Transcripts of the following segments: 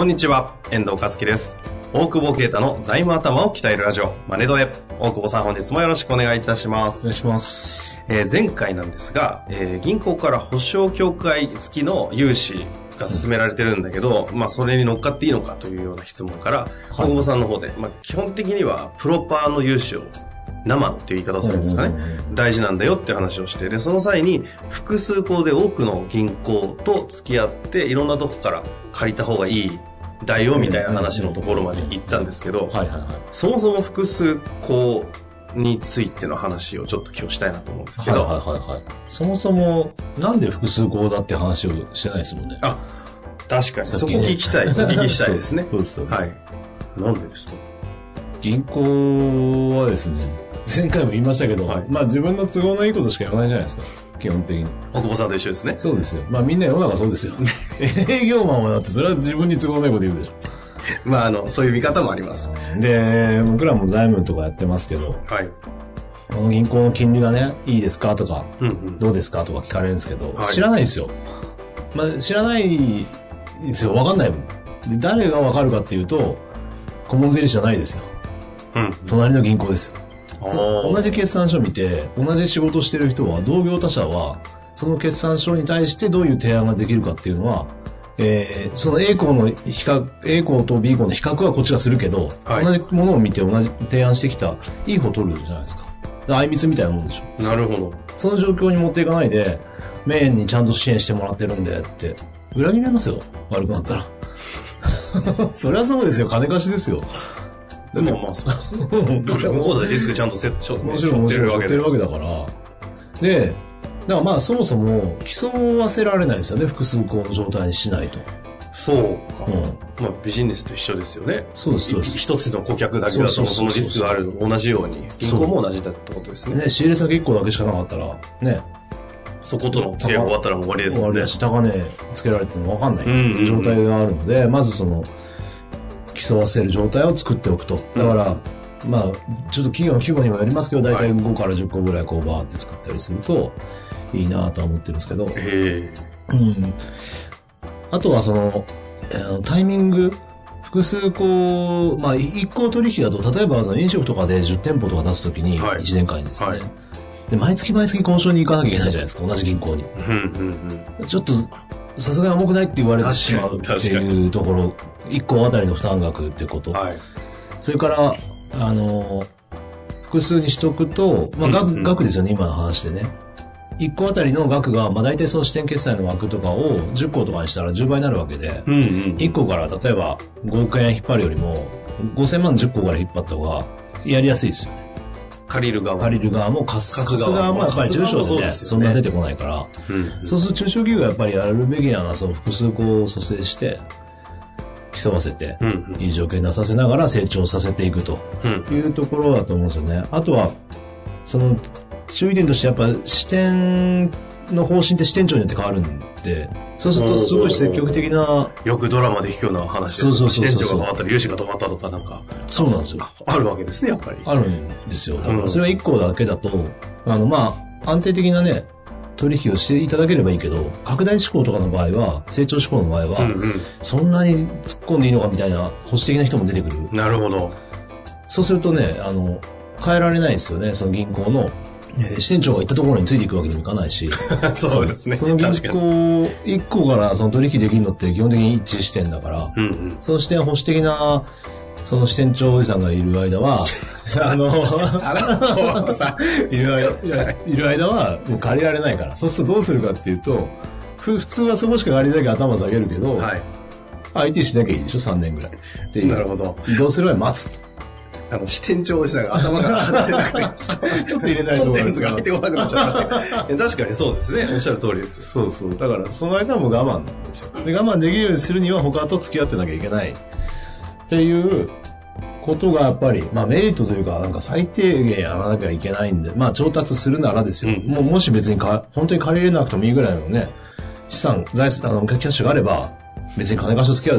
こんにちは、遠藤和樹です。大久保啓太の財務頭を鍛えるラジオ、マネドエ。大久保さん本日もよろしくお願いいたします。お願いします。えー前回なんですが、えー銀行から保証協会付きの融資が進められてるんだけど、まあそれに乗っかっていいのかというような質問から、大久保さんの方で、まあ基本的にはプロパーの融資を生のっていう言い方をするんですかね。大事なんだよっていう話をして、で、その際に複数校で多くの銀行と付き合って、いろんなとこから借りた方がいい代をみたいな話のところまで行ったんですけど。そもそも複数校についての話をちょっと今日したいなと思うんですけど、はいはいはいはい。そもそも、なんで複数項だって話をしてないですもんね。あ、確かに。そこ聞きたい。お 聞きしたいですね。そうですよね。はい。なんでですか？銀行はですね、前回も言いましたけど、はいまあ自分の都合のいいことしか言わないじゃないですか。基本的に。大久保さんと一緒ですね。そうですよ。まあみんな世の中そうですよ。営業マンはだってそれは自分に都合のいいこと言うでし まあ、あの、そういう見方もあります。ょ。で、僕らも財務とかやってますけど、はい。この銀行の金利がね、いいですかとか、うんうん。どうですかとか聞かれるんですけど、はい知らないですよ。まあ、知らないですよ。わかんないもん。で、誰がわかるかっていうと、顧問税理士じゃないですよ。うん。隣の銀行ですよ。同じ決算書見て、同じ仕事してる人は、同業他社は、その決算書に対してどういう提案ができるかっていうのは、えー、その A 項の比較、A 項と B 項の比較はこっちがするけど、はい同じものを見て同じ提案してきた、いい方取るじゃないですか。あいみつみたいなもんでしょ。なるほど。その状況に持っていかないで、メインにちゃんと支援してもらってるんでって、裏切りますよ。悪くなったら。そりゃそうですよ。金貸しですよ。でもまあ、そうですね。向こうでリスクちゃんとセット、もちろん、もちろん、知ってるわけだから。で、だからまあ、そもそも、競わせられないですよね。複数項の状態にしないと。そうか。うんまあ、ビジネスと一緒ですよね。そうですそうです一つの顧客だけだと、そのリスクがある同じように、銀行も同じだってことですね。ね、仕入れ先1個だけしかなかったら、ね、そことの契約終わったらもう終わりですもんね終わりだ。し、高値つけられてるの分かんないいう状態があるので、まずその、競わせる状態を作っておくと。だから、まあ、ちょっと企業の規模にもよりますけど、大体5から10個ぐらいこうバーって作ったりすると、いいなとは思ってるんですけど、えうん。あとはその、えータイミング、複数個、まあ、い一個取引だと、例えばその飲食とかで10店舗とか出すときに、はい1年間にですね、はいで、毎月毎月交渉に行かなきゃいけないじゃないですか、同じ銀行に。えうんうんうん。ちょっと、さすがに重くないって言われてしまうっていうところ、1個あたりの負担額っていうこと。はい。それから、あの、複数にしとくと、まあ、額うんうん額ですよね、今の話でね。1個あたりの額が、まあ、大体その支店決済の枠とかを10個とかにしたら10倍になるわけで、うんうん。1個から例えば5億円引っ張るよりも、5000万10個から引っ張った方がやりやすいですよね。借りる側。借りる側も貸す貸す側もやっぱり中小でね、そんな出てこないから、うん。そうすると中小企業がやっぱりやるべきなのは、その複数個を蘇生して、競わせて、うんうん。いい条件に出させながら成長させていくとうん。いうところだと思うんですよね。あとは、その、注意点としてやっぱ支店の方針って支店長によって変わるんで、そうするとすごい積極的な、よくドラマで聞くような話で、そうそうそう支店長が変わったり、融資が止まったとかなんか、そうなんですよ。あるわけですね、やっぱり。あるんですよ。だかうんらそれは1個だけだと、あの、まあ、安定的なね、取引をしていただければいいけど、拡大志向とかの場合は、成長志向の場合は、うんうん。そんなに突っ込んでいいのかみたいな保守的な人も出てくる。なるほど。そうするとね、あの、変えられないですよね、その銀行の。えー支店長が行ったところについていくわけにもいかないし。そうですね。その銀。行1個からその取引できるのって基本的に一致視点だから、うんうん。その視点保守的な、その支店長おじさんがいる間は、あの、さらっとさ、いる間いやいる間はもう借りられないから。そうするとどうするかっていうと、ふ普通はそこしか借りなきゃ頭下げるけど、はい。IT しなきゃいいでしょ、3年ぐらい。で、なるほど。移動する？前に待つと。あの、支店長おじさんが頭から離れなくて、ちょっと入れないとコンテンツが入ってこなくなっちゃいましたけど。確かにそうですね。おっしゃる通りです。そうそう。だから、その間も我慢なんですよ。で、我慢できるようにするには他と付き合ってなきゃいけない。っていうことがやっぱり、まあメリットというか、なんか最低限やらなきゃいけないんで、まあ調達するならですよ。うんもうもし別にか、本当に借りれなくてもいいぐらいのね、資産、財産、あの、キャッシュがあれば、別に金貸しと付き合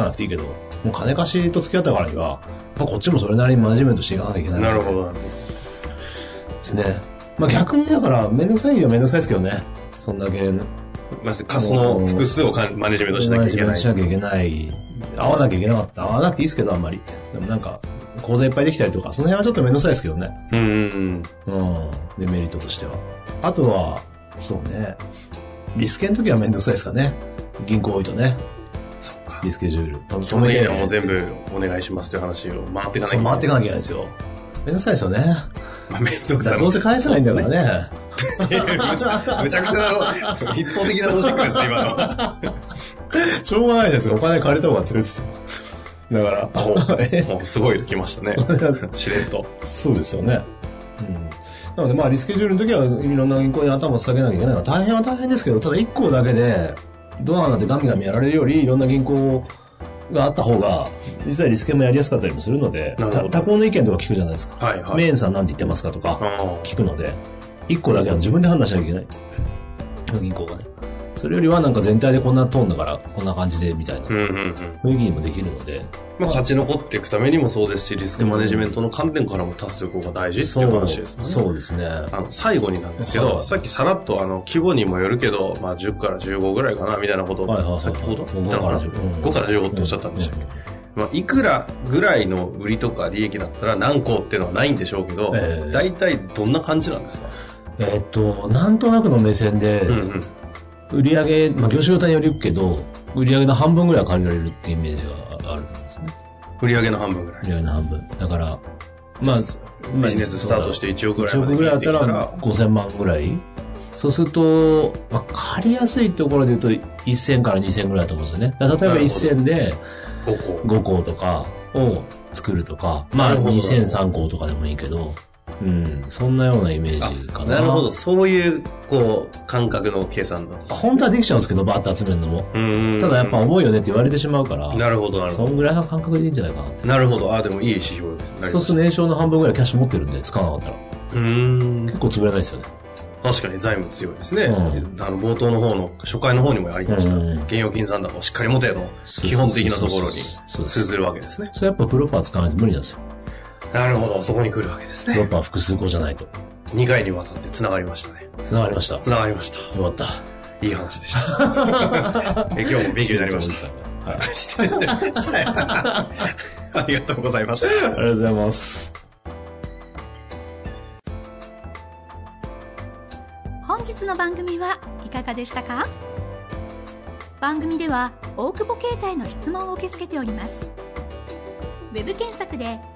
わなくていいけど、もう金貸しと付き合ったからには、やっぱこっちもそれなりにマネジメントしていかなきゃいけない。なるほど、なるほですね。まあ逆にだから、めんどくさいよめんどくさいですけどね。そんだけ、ど。まず、カスの複数をマネジメントしなきゃいけない。しなきゃいけない。会わなきゃいけなかった。会わなくていいですけど、あんまり。でもなんか、口座いっぱいできたりとか、その辺はちょっとめんどくさいですけどね。うんうんうん。うん。デメリットとしては。あとは、そうね。リスケの時はめんどくさいですかね。銀行多いとね。リスケジュール。と基本的にはもう全部お願いしますという話を回っていかなきゃそう、回っていかなきゃいけいないですよ。めんどくさいですよね。まあ、めんどくさい。どうせ返せないんだからね。むちゃくちゃなの、一方的なロジックですね、今の。しょうがないですよ。お金借りた方が強いですよ。だから、えもうすごいの来ましたね。しれっと。そうですよね。うん。なので、まあ、リスケジュールの時はいろんな銀行に頭を下げなきゃいけないのは大変は大変ですけど、ただ1個だけで、ドアなんてガミガミやられるより、いろんな銀行があった方が、実はリスケもやりやすかったりもするので、他校の意見とか聞くじゃないですか。はいはい。メインさんなんて言ってますかとか、あ聞くので、1個だけは自分で判断しなきゃいけない。銀行がね。それよりはなんか全体でこんなトーンだから、こんな感じで、みたいな。雰囲気にもできるので、まあ、勝ち残っていくためにもそうですし、リスクマネジメントの観点からも達する方が大事っていう話ですね。そうですね。あの、最後になんですけど、はい。さっきさらっと、あの、規模にもよるけど、まあ、10から15ぐらいかな、みたいなこと。を、はいはいはい。先ほど言ったのかな5から10 5から15っておっしゃったんでしたっけ、まあ、いくらぐらいの売りとか利益だったら何個っていうのはないんでしょうけど、ええ。大体どんな感じなんですか？えーっと、なんとなくの目線で、うんうん。売り上げ、まあ、業種ごとによりくけど、売り上げの半分ぐらいは借りられるっていうイメージがあるんですね。売上の半分ぐらい売。り上げの半分。だから、まあ、ビジネススタートして1億ぐらい1まで億ぐらいだったら5000万ぐらいそうすると、まあ、借りやすいところで言うと1000から2000ぐらいだと思うんですよね。例えばなるほど1000で5個。5項とかを作るとか、まあなるほど2000、3項とかでもいいけど、うん、そんなようなイメージかな。なるほど。そういう、こう、感覚の計算だ。本当はできちゃうんですけど、バーッと集めるのも。うんただやっぱ重いよねって言われてしまうから、なるほど、なるほそんぐらいの感覚でいいんじゃないかなって。ど。なるほど。あ、でもいい指標です。そうすると年商の半分ぐらいキャッシュ持ってるんで、使わなかったら。うーん結。構潰れないですよね。確かに財務強いですね。うんあの、冒頭の方の、初回の方にもありました。うん現預金残高をしっかり持ての基本的なところに通ずるわけですね。それやっぱプロパー使わないと無理なんですよ。なるほど。そこに来るわけですね。プロパー複数個じゃないと。2回にわたって繋がりましたね。繋がりました。よ繋がりました。かった。いい話でした。え今日も勉強になりました。はい。ありがとうございました。ありがとうございます。本日の番組はいかがでしたか？番組では大久保携帯の質問を受け付けておりますウェブ検索で「